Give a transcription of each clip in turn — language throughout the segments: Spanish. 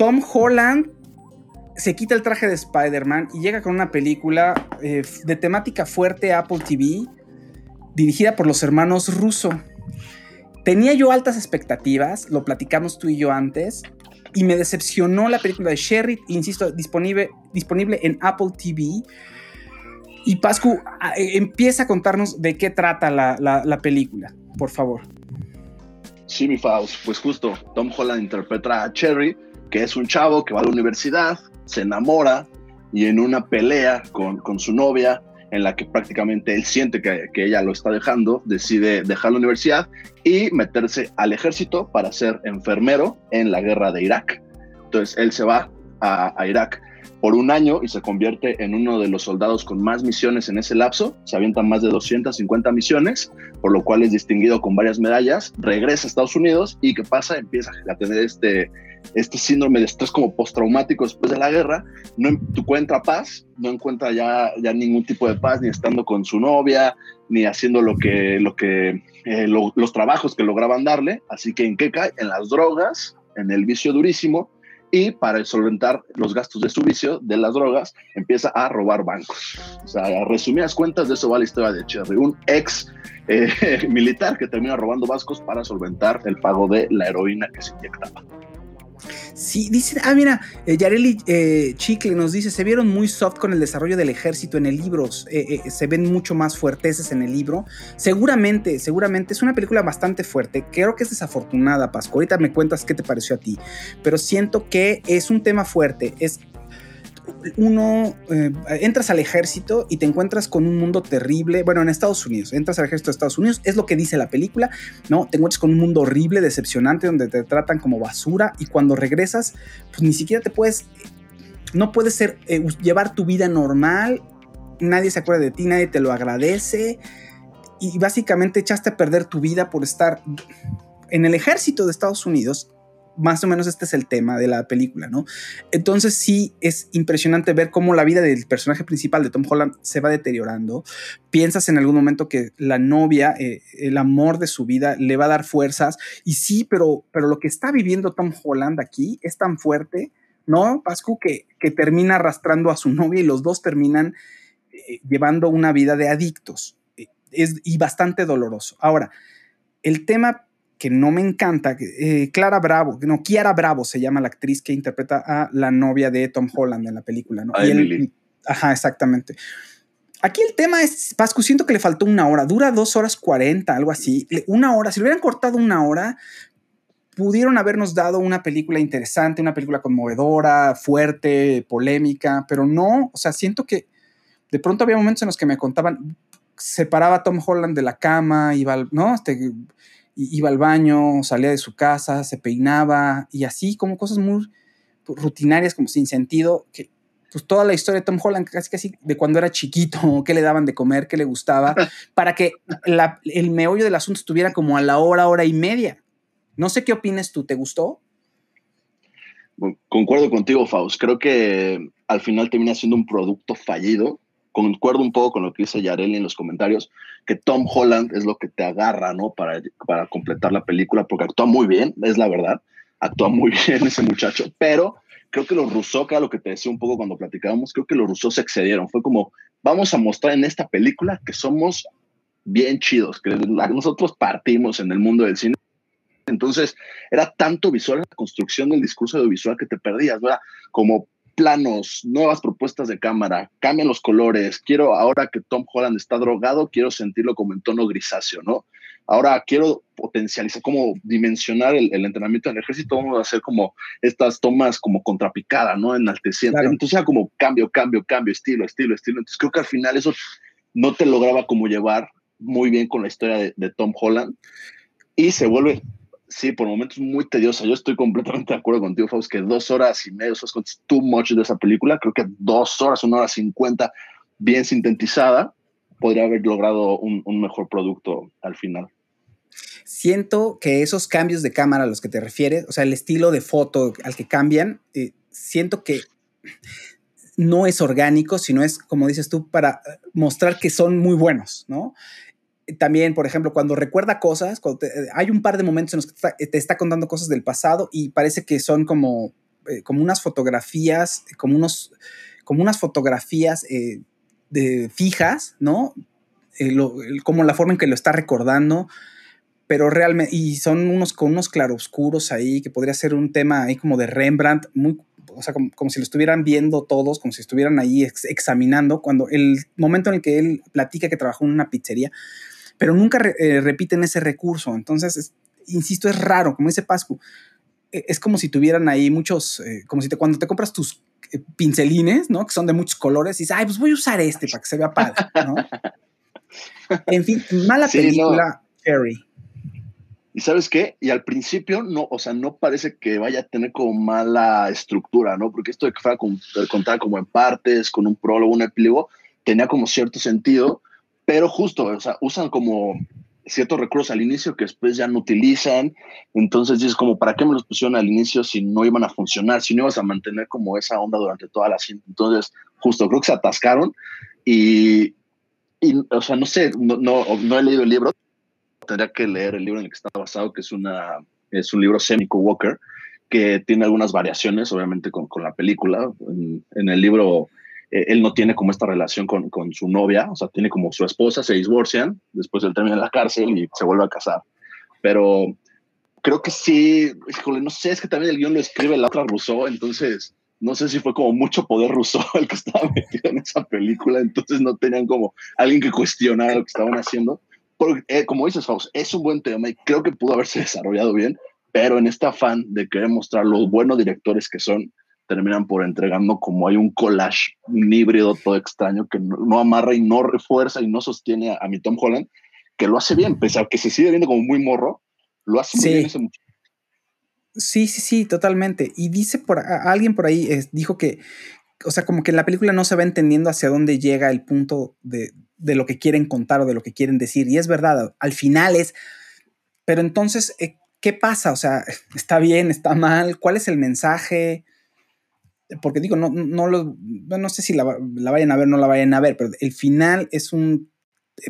Tom Holland se quita el traje de Spider-Man y llega con una película eh, de temática fuerte Apple TV, dirigida por los hermanos Russo. Tenía yo altas expectativas, lo platicamos tú y yo antes, y me decepcionó la película de Sherry, insisto, disponible, disponible en Apple TV. Y Pascu, eh, empieza a contarnos de qué trata la, la película, por favor. Sí, mi Faust, pues justo, Tom Holland interpreta a Cherry, que es un chavo que va a la universidad, se enamora y en una pelea con, con su novia, en la que prácticamente él siente que, que, ella lo está dejando, decide dejar la universidad y meterse al ejército para ser enfermero en la guerra de Irak. Entonces él se va a, a Irak por un año y se convierte en uno de los soldados con más misiones en ese lapso. Se avientan más de 250 misiones, por lo cual es distinguido con varias medallas. Regresa a Estados Unidos y ¿qué pasa? Empieza a tener este, este síndrome de estrés como postraumático después de la guerra. No encuentra paz, no encuentra ya, ya ningún tipo de paz, ni estando con su novia, ni haciendo lo que, lo que, eh, lo, los trabajos que lograban darle. Así que en qué cae? En las drogas, en el vicio durísimo y para solventar los gastos de su vicio de las drogas empieza a robar bancos. O sea, resumidas cuentas de eso va la historia de Cherry, un ex eh, militar que termina robando bancos para solventar el pago de la heroína que se inyectaba. Sí, dice, ah, mira, eh, Yareli eh, Chicle nos dice, se vieron muy soft con el desarrollo del ejército en el libro, eh, se ven mucho más fuerteces en el libro. Seguramente, seguramente es una película bastante fuerte, creo que es desafortunada, Pascu, ahorita me cuentas qué te pareció a ti, pero siento que es un tema fuerte, es uno, eh, entras al ejército y te encuentras con un mundo terrible. Bueno, en Estados Unidos, entras al ejército de Estados Unidos, es lo que dice la película, ¿no? Te encuentras con un mundo horrible, decepcionante, donde te tratan como basura y cuando regresas, pues ni siquiera te puedes, no puedes ser, eh, llevar tu vida normal, nadie se acuerda de ti, nadie te lo agradece y básicamente echaste a perder tu vida por estar en el ejército de Estados Unidos más o menos este es el tema de la película, ¿no? Entonces sí es impresionante ver cómo la vida del personaje principal de Tom Holland se va deteriorando. Piensas en algún momento que la novia, eh, el amor de su vida, le va a dar fuerzas. Y sí, pero, pero lo que está viviendo Tom Holland aquí es tan fuerte, ¿no, Pascu? Que, que termina arrastrando a su novia y los dos terminan eh, llevando una vida de adictos. Eh, es, y bastante doloroso. Ahora, el tema que no me encanta. Eh, Clara Bravo, no, Kiara Bravo se llama la actriz que interpreta a la novia de Tom Holland en la película, ¿no? Y ajá, exactamente. Aquí el tema es, Pascu, siento que le faltó una hora, dura dos horas cuarenta, algo así. Una hora, si le hubieran cortado una hora, pudieron habernos dado una película interesante, una película conmovedora, fuerte, polémica, pero no, o sea, siento que de pronto había momentos en los que me contaban, separaba a Tom Holland de la cama, iba, ¿no? Este, iba al baño, salía de su casa, se peinaba y así como cosas muy rutinarias, como sin sentido, que pues toda la historia de Tom Holland, casi casi de cuando era chiquito, qué le daban de comer, qué le gustaba, para que el meollo del asunto estuviera como a la hora, hora y media. No sé qué opinas tú, ¿te gustó? concuerdo contigo, Faust. Creo que al final termina siendo un producto fallido concuerdo un poco con lo que dice Yareli en los comentarios, que Tom Holland es lo que te agarra, ¿no? Para, para completar la película, porque actúa muy bien, es la verdad, actúa muy bien ese muchacho, pero creo que los Rousseau, que era lo que te decía un poco cuando platicábamos, creo que los Rousseau se excedieron, fue como, vamos a mostrar en esta película que somos bien chidos, que nosotros partimos en el mundo del cine. Entonces, era tanto visual la construcción del discurso audiovisual que te perdías, ¿verdad? Como planos, nuevas propuestas de cámara, cambian los colores. Quiero, ahora que Tom Holland está drogado, quiero sentirlo como en tono grisáceo, ¿no? Ahora quiero potencializar, como dimensionar el, entrenamiento del ejército, vamos a hacer como estas tomas como contrapicada, ¿no? Enalteciendo. Entonces era como cambio, cambio, cambio, estilo, estilo, estilo. Entonces creo que al final eso no te lograba como llevar muy bien con la historia de, de Tom Holland y se vuelve sí, por momentos muy tediosa. Yo estoy completamente de acuerdo contigo, Faust, que dos horas y media, eso es too much de esa película. Creo que dos horas, una hora cincuenta, bien sintetizada, podría haber logrado un, mejor producto al final. Siento que esos cambios de cámara a los que te refieres, o sea, el estilo de foto al que cambian, eh, siento que no es orgánico, sino es, como dices tú, para mostrar que son muy buenos, ¿no? También, por ejemplo, cuando recuerda cosas, hay un par de momentos en los que te está, contando cosas del pasado y parece que son como, eh, como unas fotografías, como, unos, como unas fotografías eh, de, fijas, ¿no? Eh, como la forma en que lo está recordando, pero realmente, y son unos con unos claroscuros ahí, que podría ser un tema ahí como de Rembrandt, muy, o sea, como, si lo estuvieran viendo todos, como si estuvieran ahí examinando, cuando el momento en el que él platica que trabajó en una pizzería, pero nunca eh, repiten ese recurso, entonces, insisto, es raro, como dice Pascu, e, es como si tuvieran ahí muchos, como si te, cuando te compras tus pincelines, ¿no? Que son de muchos colores y dices, ay, pues voy a usar este para que se vea padre, ¿no? en fin, mala película, Harry. Y sabes qué? Y al principio no, o sea, no parece que vaya a tener como mala estructura, ¿no? Porque esto de que fuera contar como en partes, con un prólogo, un epílogo, tenía como cierto sentido, pero justo, o sea, usan como ciertos recursos al inicio que después ya no utilizan. Entonces dices como, ¿para qué me los pusieron al inicio si no iban a funcionar, si no ibas a mantener como esa onda durante toda la cinta? Entonces, justo creo que se atascaron y, y o sea, no sé, no, no, he leído el libro, tendría que leer el libro en el que está basado, que es, una, es un libro Semico Walker, que tiene algunas variaciones, obviamente, con, con la película. En, en el libro eh, él no tiene como esta relación con, con, su novia, o sea, tiene como su esposa, se divorcian, después él termina en la cárcel y se vuelve a casar. Pero creo que sí, híjole, no sé, es que también el guion lo escribe la otra Rousseau, entonces no sé si fue como mucho poder Rousseau el que estaba metido en esa película, entonces no tenían como alguien que cuestionara lo que estaban haciendo. Porque, eh, como dices, Faust, es un buen tema y creo que pudo haberse desarrollado bien, pero en este afán de querer mostrar los buenos directores que son, terminan por entregando como hay un collage, un híbrido todo extraño que no, amarra y no refuerza y no sostiene a, mi Tom Holland, que lo hace bien, pese a que se sigue viendo como muy morro, lo hace muy bien ese Sí, sí, sí, totalmente. Y dice por alguien por ahí, dijo que, o sea, como que en la película no se va entendiendo hacia dónde llega el punto de, de lo que quieren contar o de lo que quieren decir. Y es verdad, al final es, pero entonces, eh, ¿qué pasa? O sea, ¿está bien, está mal? ¿Cuál es el mensaje? Porque digo, no, no, lo, no sé si la, vayan a ver, no la vayan a ver, pero el final es un,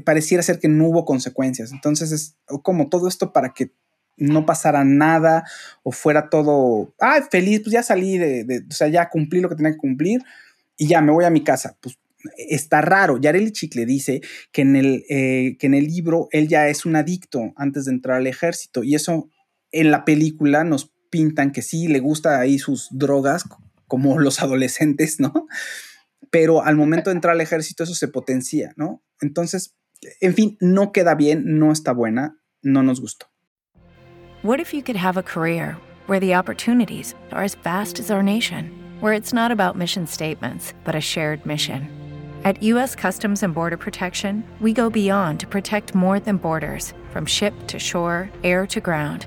pareciera ser que no hubo consecuencias. Entonces es como todo esto para que no pasara nada o fuera todo, ah, feliz, pues ya salí de, o sea, ya cumplí lo que tenía que cumplir y ya me voy a mi casa. Pues está raro. Yareli Chicle dice que en, el, eh, que en el libro él ya es un adicto antes de entrar al ejército y eso en la película nos pintan que sí le gusta ahí sus drogas como los adolescentes, ¿no? Pero al momento de entrar al ejército eso se potencia, ¿no? Entonces, en fin, no queda bien, no está buena, no nos gustó. What if you could have a career where the opportunities are as vast as our nation, where it's not about mission statements, but a shared mission? At U.S. Customs and Border Protection, we go beyond to protect more than borders, from ship to shore, air to ground